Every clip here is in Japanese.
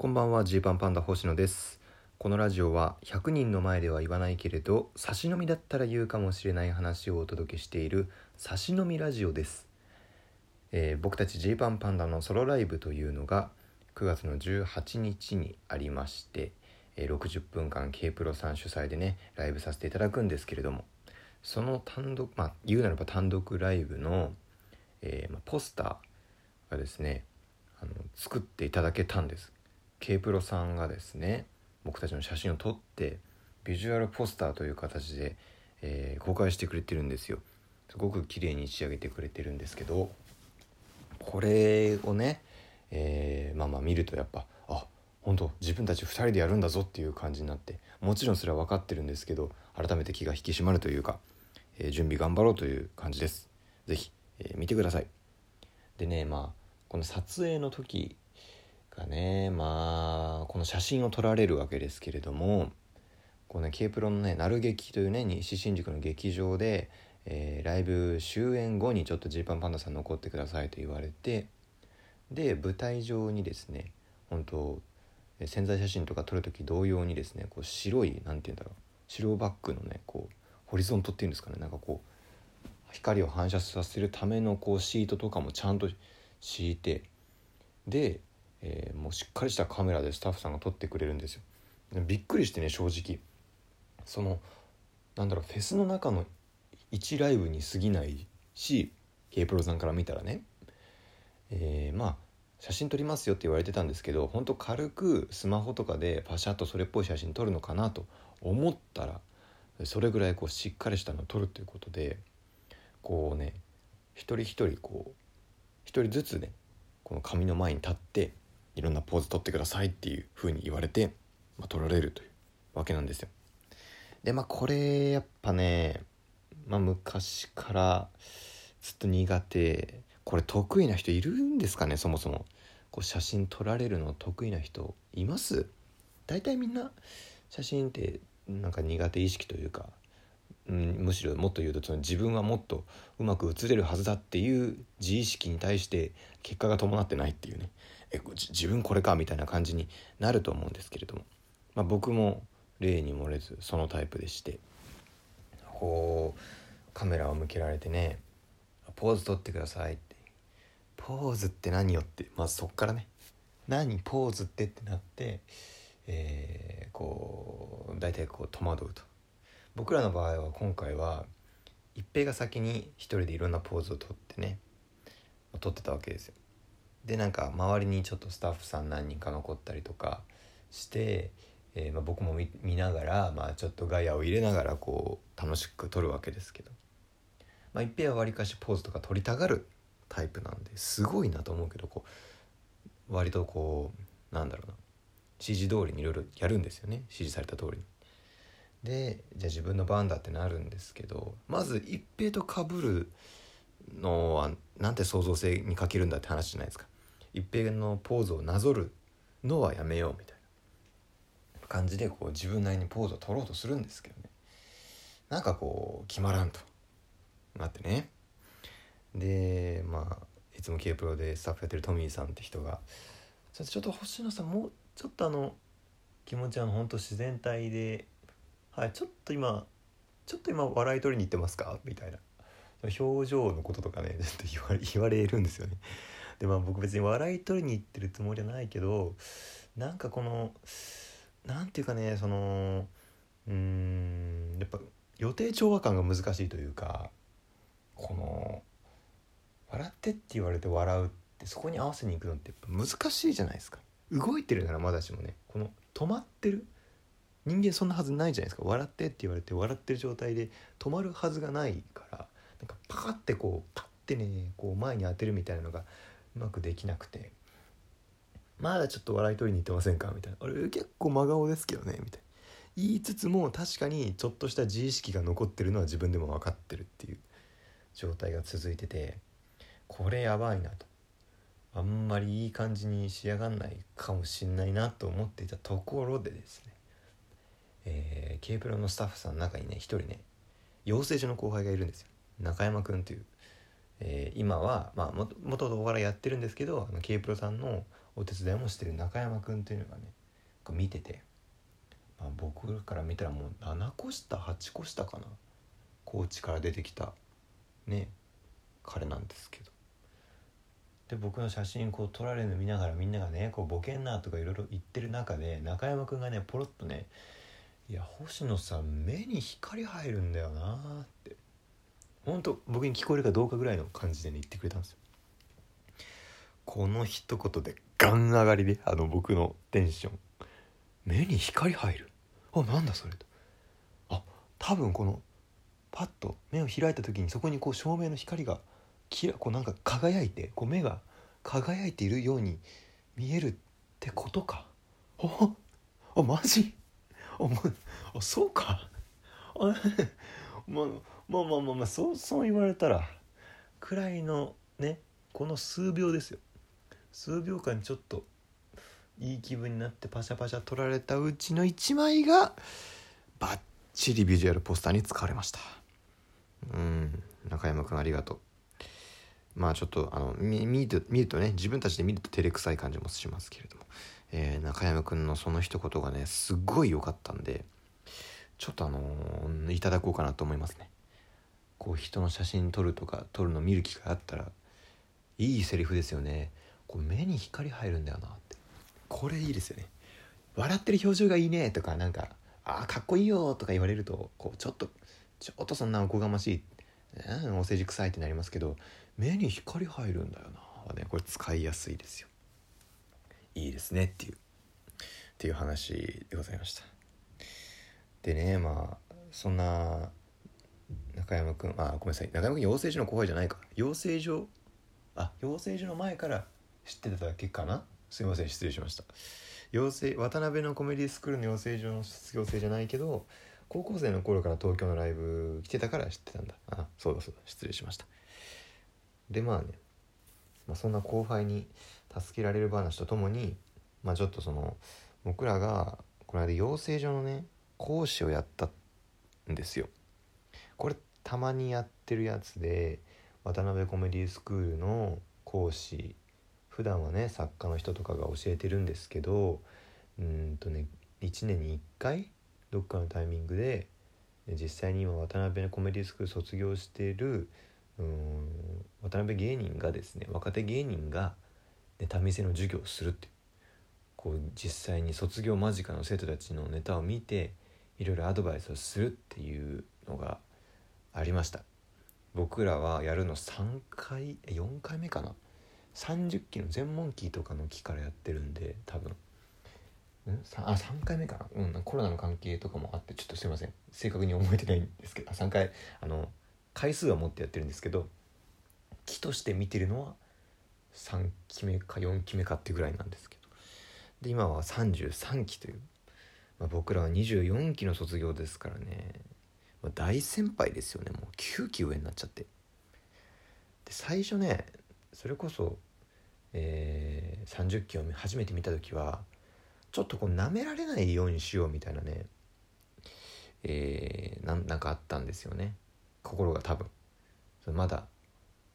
こんばんはジーパンパンダ星野です。このラジオは100人の前では言わないけれど差し飲みだったら言うかもしれない話をお届けしている差し飲みラジオです、えー僕たちジーパンパンダのソロライブというのが9月の18日にありまして、えー60分間 K プロさん主催でねライブさせていただくんですけれどもその単独まあ言うならば単独ライブの、えーまあ、ポスターがですねあの作っていただけたんです。K プロさんがですね僕たちの写真を撮ってビジュアルポスターという形で、えー公開してくれてるんですよ。すごく綺麗に仕上げてくれてるんですけどこれをね、えーまあまあ見るとやっぱあ本当自分たち2人でやるんだぞっていう感じになってもちろんそれは分かってるんですけど改めて気が引き締まるというか、えー準備頑張ろうという感じです。是非、え見てください。でねまあこの撮影の時がね。まあこの写真を撮られるわけですけれどもこうね K プロのね「なる劇」というね西新宿の劇場で、えーライブ終演後にちょっとジーパンパンダさん残ってくださいと言われてで舞台上にですね本当えー潜在写真とか撮る時同様にですねこう白いなんて言うんだろう白バックのねこうホリゾントっていうんですかねなんかこう光を反射させるためのこうシートとかもちゃんと敷いてで、えーもうしっかりしたカメラでスタッフさんが撮ってくれるんですよ。びっくりしてね正直。そのなんだろうフェスの中の1ライブに過ぎないし K プロさんから見たらね。えーまあ写真撮りますよって言われてたんですけどほんと軽くスマホとかでパシャッとそれっぽい写真撮るのかなと思ったらそれぐらいこうしっかりしたのを撮るということでこうね一人一人こう一人ずつねこの紙の前に立っていろんなポーズ撮ってくださいっていう風に言われて、まあ、撮られるというわけなんですよ。でまあこれやっぱね、まあ、昔からずっと苦手。これ得意な人いるんですかねそもそも。こう写真撮られるの得意な人います？大体みんな写真ってなんか苦手意識というか、うん、むしろもっと言うとその自分はもっとうまく写れるはずだっていう自意識に対して結果が伴ってないっていうね。え自分これかみたいな感じになると思うんですけれども、まあ、僕も例に漏れずそのタイプでして。こうカメラを向けられてね「ポーズ撮ってください」って「ポーズって何よ」って。まずそっからね「何ポーズって」ってなって、えーこう大体こう戸惑うと。僕らの場合は今回は一平が先に一人でいろんなポーズを撮ってね撮ってたわけですよ。でなんか周りにちょっとスタッフさん何人か残ったりとかして、えーまあ、僕も見ながら、まあ、ちょっとガヤを入れながらこう楽しく撮るわけですけど、まあ、一平はわりかしポーズとか撮りたがるタイプなんですごいなと思うけどこう割とこうなんだろうな。指示通りにいろいろやるんですよね。指示された通りに。でじゃあ自分の番だってなるんですけどまず一平と被るのはなんて創造性に欠けるんだって話じゃないですか。一平のポーズをなぞるのはやめようみたいな。感じでこう自分なりにポーズを取ろうとするんですけどね。なんかこう決まらんと。なってね。でまあいつも K プロでスタッフやってるトミーさんって人が「ちょっと星野さんもうちょっとあの気持ちあの本当自然体ではいちょっと今ちょっと今笑い取りに行ってますか?」みたいな。表情のこととかねちょっと言わ言われるんですよね。でまあ僕別に笑い取りに行ってるつもりはないけどなんかこのなんていうかねそのうんやっぱ予定調和感が難しいというかこの笑ってって言われて笑うってそこに合わせに行くのってやっぱ難しいじゃないですか。動いてるならまだしもねこの止まってる人間そんなはずないじゃないですか。笑ってって言われて笑ってる状態で止まるはずがないからなんかパカッてこうパッてねこう前に当てるみたいなのがうまくできなくて。まだちょっと笑い取りに行ってませんか？みたいな。あれ結構真顔ですけどね。みたいな。言いつつも確かにちょっとした自意識が残ってるのは自分でも分かってるっていう状態が続いてて。これやばいなと。あんまりいい感じに仕上がんないかもしんないなと思っていたところでですね。えー、K プロのスタッフさんの中にね一人ね養成所の後輩がいるんですよ。中山くんという、えー今はまあもともとお笑いやってるんですけどあの K プロさんのお手伝いもしてる中山君っていうのがねこう見てて、まあ、僕から見たらもう7個下8個下かな。高知から出てきたね彼なんですけど。で僕の写真こう撮られるの見ながらみんながねこうボケんなとかいろいろ言ってる中で中山君がねポロッとね「いや星野さん目に光入るんだよな」って。本当僕に聞こえるかどうかぐらいの感じでね言ってくれたんですよ。この一言でガン上がりであの僕のテンション。目に光入る。あなんだそれ。とあ多分このパッと目を開いた時にそこにこう照明の光がきらこうなんか輝いてこう目が輝いているように見えるってことか。ああマジ？あ,、まあ、そうか。あまあまあまあまあまあそうそう言われたらくらいのねこの数秒ですよ。数秒間ちょっといい気分になってパシャパシャ撮られたうちの1枚がバッチリビジュアルポスターに使われました。うん中山君ありがとう。まあちょっとあの見見る見るとね自分たちで見ると照れくさい感じもしますけれども、えー、中山君のその一言がねすっごい良かったんでちょっとあのー、いただこうかなと思いますね。こう人の写真撮るとか撮るの見る機会あったらいいセリフですよね。こう目に光入るんだよなって。これいいですよね。笑ってる表情がいいねとかなんかあかっこいいよとか言われるとこうちょっとちょっとそんなおこがましい、うん、お世辞臭いってなりますけど目に光入るんだよなねこれ使いやすいですよ。いいですねっていうっていう話でございました。でねまあそんな中山君あごめんなさい。中山君養成所の後輩じゃないか。養成所あ養成所の前から知ってただけかな？すいません失礼しました。養成渡辺のコメディスクールの養成所の卒業生じゃないけど高校生の頃から東京のライブ来てたから知ってたんだ。あそうだそうだ。失礼しました。でまあね、まあ、そんな後輩に助けられる話とともにまあちょっとその僕らがこの間養成所のね講師をやったんですよ。これたまにやってるやつで渡辺コメディスクールの講師普段はね作家の人とかが教えてるんですけどうんとね1年に1回どっかのタイミングで実際に今渡辺コメディスクール卒業してるうん渡辺芸人がですね若手芸人がネタ見せの授業をするってこう実際に卒業間近の生徒たちのネタを見ていろいろアドバイスをするっていうのがありました。僕らはやるの3回4回目かな？30期の全問期とかの期からやってるんで多分。ん？あ3回目かな、うん、コロナの関係とかもあってちょっとすいません。正確に覚えてないんですけど3回あの回数は持ってやってるんですけど期として見てるのは3期目か4期目かっていうぐらいなんですけど。で今は33期という、まあ、僕らは24期の卒業ですからね、大先輩ですよね。もう9期上になっちゃって。で最初ねそれこそ、えー、30期を初めて見た時はちょっとこう舐められないようにしようみたいなねえー、なんかあったんですよね。心が多分。そのまだ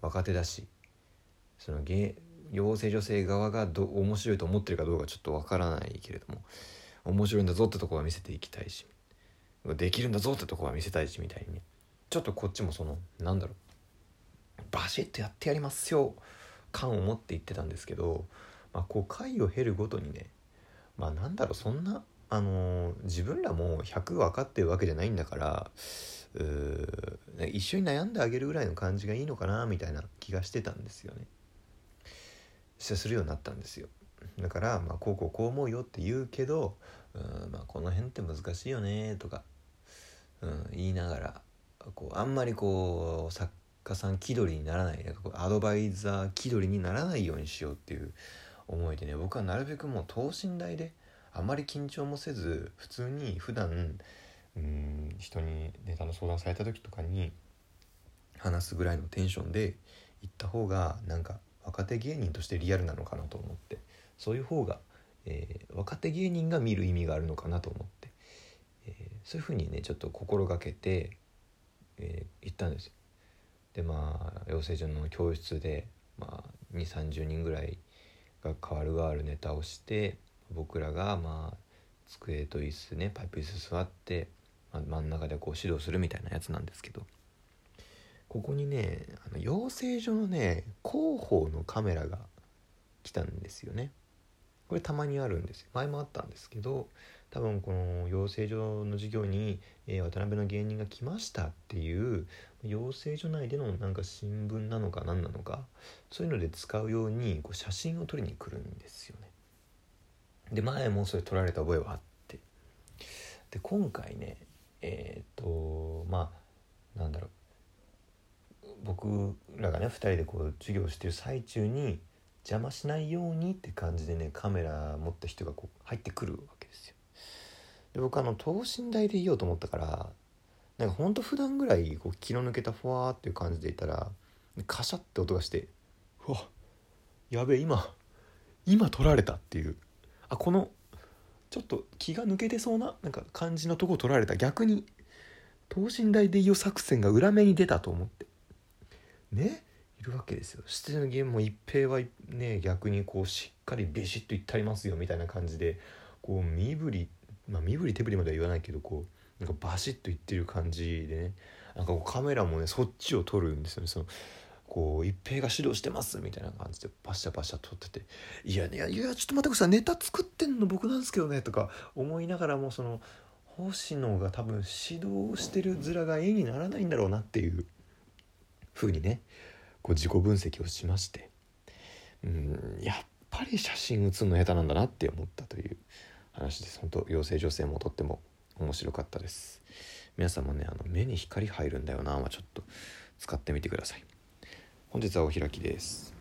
若手だしその芸養成女性側がど面白いと思ってるかどうかちょっとわからないけれども面白いんだぞってとこは見せていきたいし。できるんだぞってとこは見せたいしみたいにねちょっとこっちもそのなんだろうバシッとやってやりますよ感を持って言ってたんですけど、まあ、こう回を経るごとにねまあなんだろうそんなあのー、自分らも100分かってるわけじゃないんだから一緒に悩んであげるぐらいの感じがいいのかなみたいな気がしてたんですよね。するようになったんですよ。だから、まあ、こうこうこう思うよって言うけどうん、まあ、この辺って難しいよねとか、うん、言いながらこうあんまりこう作家さん気取りにならないなんかこうアドバイザー気取りにならないようにしようっていう思いでね僕はなるべくもう等身大であまり緊張もせず普通に普段うん人にネタの相談された時とかに話すぐらいのテンションで行った方がなんか若手芸人としてリアルなのかなと思ってそういう方が、えー、若手芸人が見る意味があるのかなと思って、そういうふうにねちょっと心がけて、えー、行ったんですよ。でまあ養成所の教室で、まあ、2 3 0人ぐらいがが変わる変わるネタをして僕らがまあ机と椅子ねパイプ椅子座って、まあ、真ん中でこう指導するみたいなやつなんですけど。ここにねあの養成所のね広報のカメラが来たんですよね。これたまにあるんですよ。前もあったんですけど多分この養成所の授業に、えー、渡辺の芸人が来ましたっていう養成所内でのなんか新聞なのか何なのかそういうので使うようにこう写真を撮りに来るんですよね。で前もそれ撮られた覚えはあって。で今回ねえっ、とまあなんだろう。僕らがね2人でこう授業してる最中に邪魔しないようにって感じでねカメラ持った人がこう入ってくるわけ。で。僕あの等身大でいようと思ったからなんかほんと普段ぐらいこう気の抜けたふわーっていう感じでいたらカシャって音がしてうわやべえ今今撮られたっていう。あこのちょっと気が抜けてそうななんか感じのとこ撮られた。逆に等身大でいよ作戦が裏目に出たと思って。ねいるわけですよ。してのゲームも一平はね逆にこうしっかりビシッといったりますよみたいな感じでこう身振りまあ身振り手振りまでは言わないけどこうなんかバシッといってる感じでね。なんかこうカメラもねそっちを撮るんですよね。そのこう一平が指導してますみたいな感じでパシャパシャ撮ってて「いやいやいやちょっと待ってください。ネタ作ってんの僕なんですけどね」とか思いながらもその星野が多分指導してる面が絵にならないんだろうなっていう風にねこう自己分析をしまして。うんやっぱり写真写るの下手なんだなって思ったという。話です。本当妖精女性もとっても面白かったです。皆さんもねあの目に光入るんだよな。はちょっと使ってみてください。本日はお開きです。